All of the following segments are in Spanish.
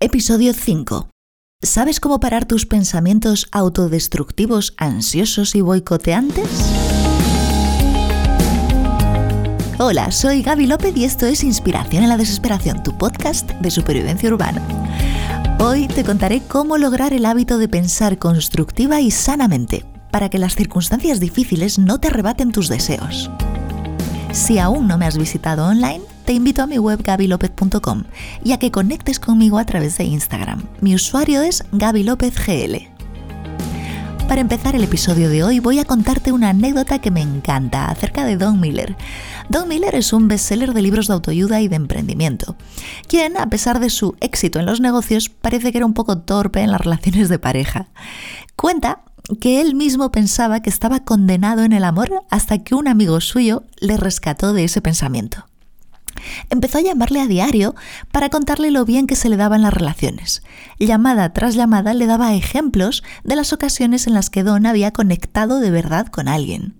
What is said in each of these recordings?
Episodio 5. ¿Sabes cómo parar tus pensamientos autodestructivos, ansiosos y boicoteantes? Hola, soy Gaby López y esto es Inspiración en la Desesperación, tu podcast de supervivencia urbana. Hoy te contaré cómo lograr el hábito de pensar constructiva y sanamente para que las circunstancias difíciles no te arrebaten tus deseos. Si aún no me has visitado online, te invito a mi web gabilopez.com y a que conectes conmigo a través de Instagram. Mi usuario es gabilopezgl. Para empezar el episodio de hoy voy a contarte una anécdota que me encanta acerca de Don Miller. Don Miller es un bestseller de libros de autoayuda y de emprendimiento, quien, a pesar de su éxito en los negocios, parece que era un poco torpe en las relaciones de pareja. Cuenta que él mismo pensaba que estaba condenado en el amor hasta que un amigo suyo le rescató de ese pensamiento empezó a llamarle a diario para contarle lo bien que se le daban las relaciones. Llamada tras llamada le daba ejemplos de las ocasiones en las que Don había conectado de verdad con alguien.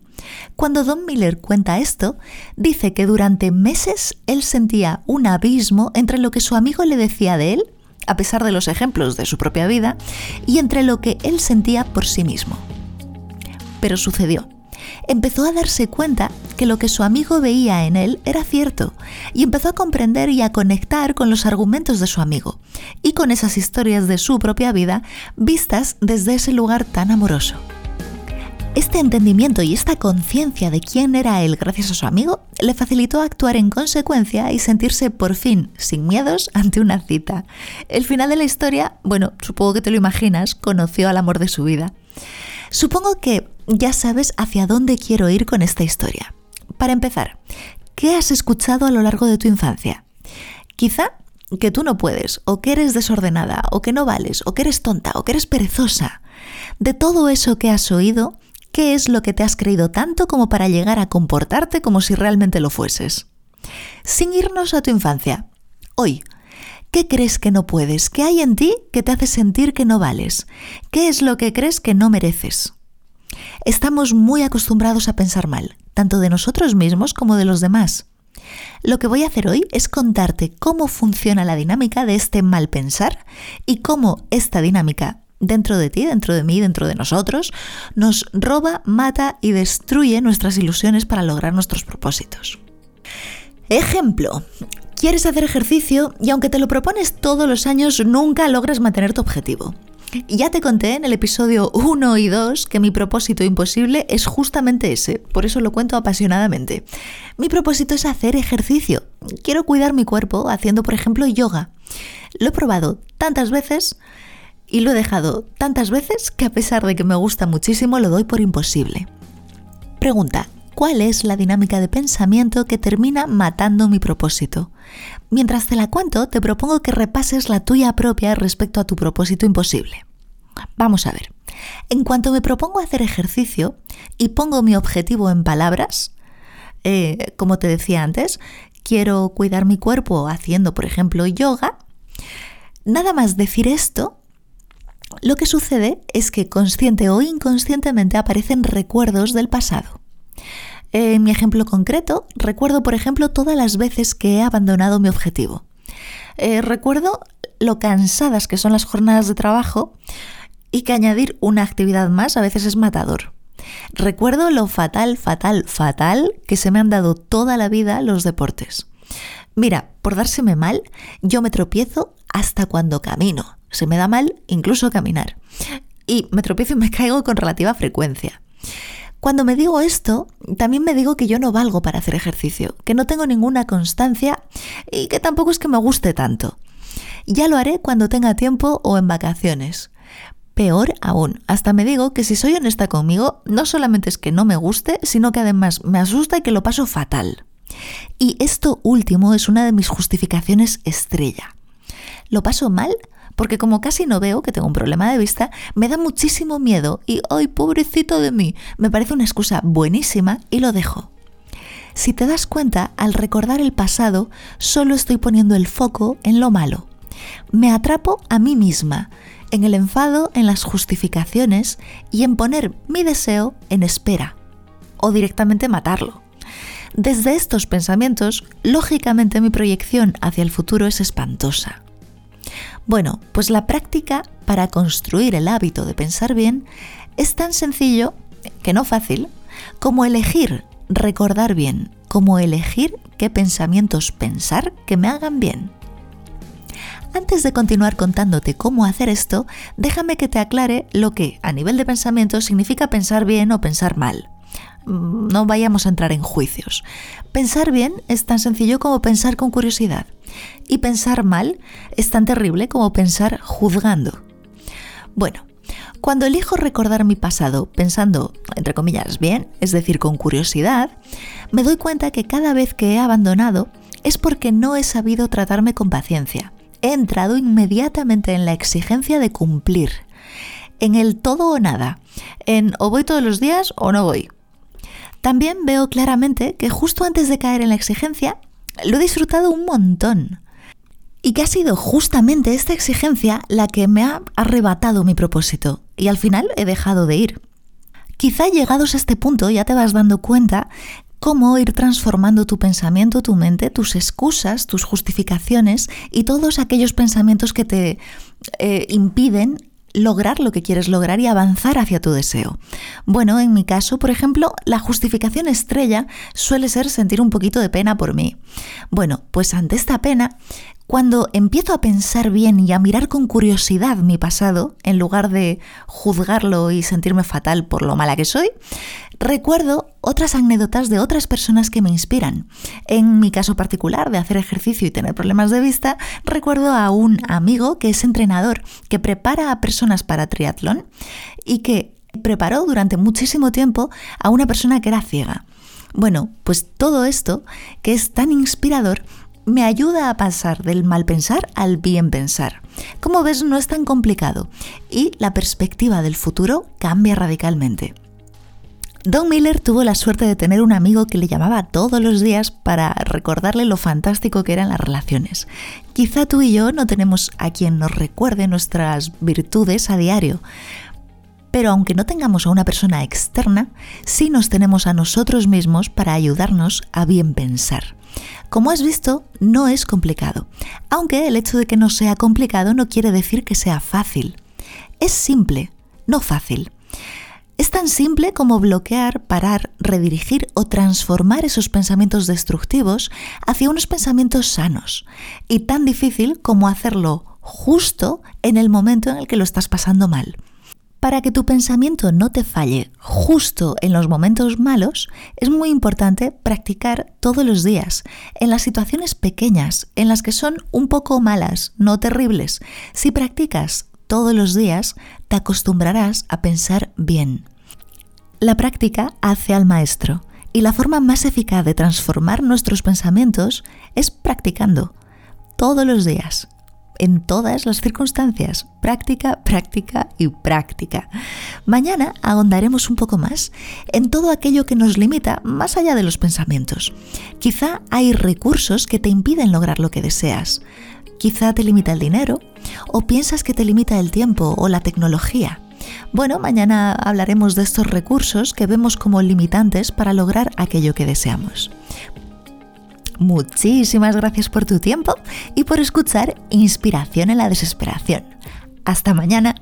Cuando Don Miller cuenta esto, dice que durante meses él sentía un abismo entre lo que su amigo le decía de él, a pesar de los ejemplos de su propia vida, y entre lo que él sentía por sí mismo. Pero sucedió empezó a darse cuenta que lo que su amigo veía en él era cierto y empezó a comprender y a conectar con los argumentos de su amigo y con esas historias de su propia vida vistas desde ese lugar tan amoroso. Este entendimiento y esta conciencia de quién era él gracias a su amigo le facilitó actuar en consecuencia y sentirse por fin sin miedos ante una cita. El final de la historia, bueno, supongo que te lo imaginas, conoció al amor de su vida. Supongo que ya sabes hacia dónde quiero ir con esta historia. Para empezar, ¿qué has escuchado a lo largo de tu infancia? Quizá que tú no puedes, o que eres desordenada, o que no vales, o que eres tonta, o que eres perezosa. De todo eso que has oído, ¿qué es lo que te has creído tanto como para llegar a comportarte como si realmente lo fueses? Sin irnos a tu infancia, hoy, ¿qué crees que no puedes? ¿Qué hay en ti que te hace sentir que no vales? ¿Qué es lo que crees que no mereces? Estamos muy acostumbrados a pensar mal, tanto de nosotros mismos como de los demás. Lo que voy a hacer hoy es contarte cómo funciona la dinámica de este mal pensar y cómo esta dinámica dentro de ti, dentro de mí, dentro de nosotros, nos roba, mata y destruye nuestras ilusiones para lograr nuestros propósitos. Ejemplo, quieres hacer ejercicio y aunque te lo propones todos los años, nunca logras mantener tu objetivo. Ya te conté en el episodio 1 y 2 que mi propósito imposible es justamente ese, por eso lo cuento apasionadamente. Mi propósito es hacer ejercicio. Quiero cuidar mi cuerpo haciendo, por ejemplo, yoga. Lo he probado tantas veces y lo he dejado tantas veces que a pesar de que me gusta muchísimo lo doy por imposible. Pregunta, ¿cuál es la dinámica de pensamiento que termina matando mi propósito? Mientras te la cuento, te propongo que repases la tuya propia respecto a tu propósito imposible. Vamos a ver. En cuanto me propongo hacer ejercicio y pongo mi objetivo en palabras, eh, como te decía antes, quiero cuidar mi cuerpo haciendo, por ejemplo, yoga, nada más decir esto, lo que sucede es que consciente o inconscientemente aparecen recuerdos del pasado. En mi ejemplo concreto, recuerdo, por ejemplo, todas las veces que he abandonado mi objetivo. Eh, recuerdo lo cansadas que son las jornadas de trabajo y que añadir una actividad más a veces es matador. Recuerdo lo fatal, fatal, fatal que se me han dado toda la vida los deportes. Mira, por dárseme mal, yo me tropiezo hasta cuando camino. Se me da mal incluso caminar. Y me tropiezo y me caigo con relativa frecuencia. Cuando me digo esto, también me digo que yo no valgo para hacer ejercicio, que no tengo ninguna constancia y que tampoco es que me guste tanto. Ya lo haré cuando tenga tiempo o en vacaciones. Peor aún, hasta me digo que si soy honesta conmigo, no solamente es que no me guste, sino que además me asusta y que lo paso fatal. Y esto último es una de mis justificaciones estrella. Lo paso mal porque como casi no veo que tengo un problema de vista, me da muchísimo miedo y ¡ay, pobrecito de mí! Me parece una excusa buenísima y lo dejo. Si te das cuenta, al recordar el pasado, solo estoy poniendo el foco en lo malo. Me atrapo a mí misma en el enfado, en las justificaciones y en poner mi deseo en espera o directamente matarlo. Desde estos pensamientos, lógicamente mi proyección hacia el futuro es espantosa. Bueno, pues la práctica para construir el hábito de pensar bien es tan sencillo, que no fácil, como elegir recordar bien, como elegir qué pensamientos pensar que me hagan bien. Antes de continuar contándote cómo hacer esto, déjame que te aclare lo que, a nivel de pensamiento, significa pensar bien o pensar mal. Mm, no vayamos a entrar en juicios. Pensar bien es tan sencillo como pensar con curiosidad. Y pensar mal es tan terrible como pensar juzgando. Bueno, cuando elijo recordar mi pasado pensando, entre comillas, bien, es decir, con curiosidad, me doy cuenta que cada vez que he abandonado es porque no he sabido tratarme con paciencia he entrado inmediatamente en la exigencia de cumplir, en el todo o nada, en o voy todos los días o no voy. También veo claramente que justo antes de caer en la exigencia, lo he disfrutado un montón. Y que ha sido justamente esta exigencia la que me ha arrebatado mi propósito, y al final he dejado de ir. Quizá llegados a este punto ya te vas dando cuenta cómo ir transformando tu pensamiento, tu mente, tus excusas, tus justificaciones y todos aquellos pensamientos que te eh, impiden lograr lo que quieres lograr y avanzar hacia tu deseo. Bueno, en mi caso, por ejemplo, la justificación estrella suele ser sentir un poquito de pena por mí. Bueno, pues ante esta pena, cuando empiezo a pensar bien y a mirar con curiosidad mi pasado, en lugar de juzgarlo y sentirme fatal por lo mala que soy, recuerdo otras anécdotas de otras personas que me inspiran. En mi caso particular de hacer ejercicio y tener problemas de vista, recuerdo a un amigo que es entrenador, que prepara a personas para triatlón y que preparó durante muchísimo tiempo a una persona que era ciega. Bueno, pues todo esto, que es tan inspirador, me ayuda a pasar del mal pensar al bien pensar. Como ves, no es tan complicado y la perspectiva del futuro cambia radicalmente. Don Miller tuvo la suerte de tener un amigo que le llamaba todos los días para recordarle lo fantástico que eran las relaciones. Quizá tú y yo no tenemos a quien nos recuerde nuestras virtudes a diario, pero aunque no tengamos a una persona externa, sí nos tenemos a nosotros mismos para ayudarnos a bien pensar. Como has visto, no es complicado, aunque el hecho de que no sea complicado no quiere decir que sea fácil. Es simple, no fácil. Es tan simple como bloquear, parar, redirigir o transformar esos pensamientos destructivos hacia unos pensamientos sanos, y tan difícil como hacerlo justo en el momento en el que lo estás pasando mal. Para que tu pensamiento no te falle justo en los momentos malos, es muy importante practicar todos los días, en las situaciones pequeñas, en las que son un poco malas, no terribles. Si practicas todos los días, te acostumbrarás a pensar bien. La práctica hace al maestro, y la forma más eficaz de transformar nuestros pensamientos es practicando todos los días en todas las circunstancias. Práctica, práctica y práctica. Mañana ahondaremos un poco más en todo aquello que nos limita más allá de los pensamientos. Quizá hay recursos que te impiden lograr lo que deseas. Quizá te limita el dinero o piensas que te limita el tiempo o la tecnología. Bueno, mañana hablaremos de estos recursos que vemos como limitantes para lograr aquello que deseamos. Muchísimas gracias por tu tiempo y por escuchar Inspiración en la Desesperación. Hasta mañana.